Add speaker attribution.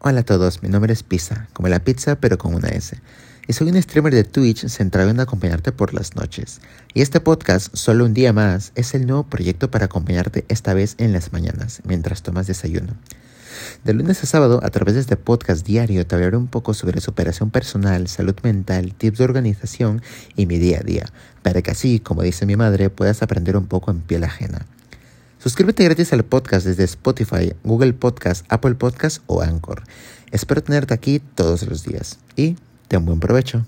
Speaker 1: Hola a todos, mi nombre es Pizza, como la pizza pero con una S. Y soy un streamer de Twitch centrado en acompañarte por las noches. Y este podcast, solo un día más, es el nuevo proyecto para acompañarte esta vez en las mañanas, mientras tomas desayuno. De lunes a sábado, a través de este podcast diario, te hablaré un poco sobre superación personal, salud mental, tips de organización y mi día a día, para que así, como dice mi madre, puedas aprender un poco en piel ajena. Suscríbete gratis al podcast desde Spotify, Google Podcast, Apple Podcast o Anchor. Espero tenerte aquí todos los días y ten buen provecho.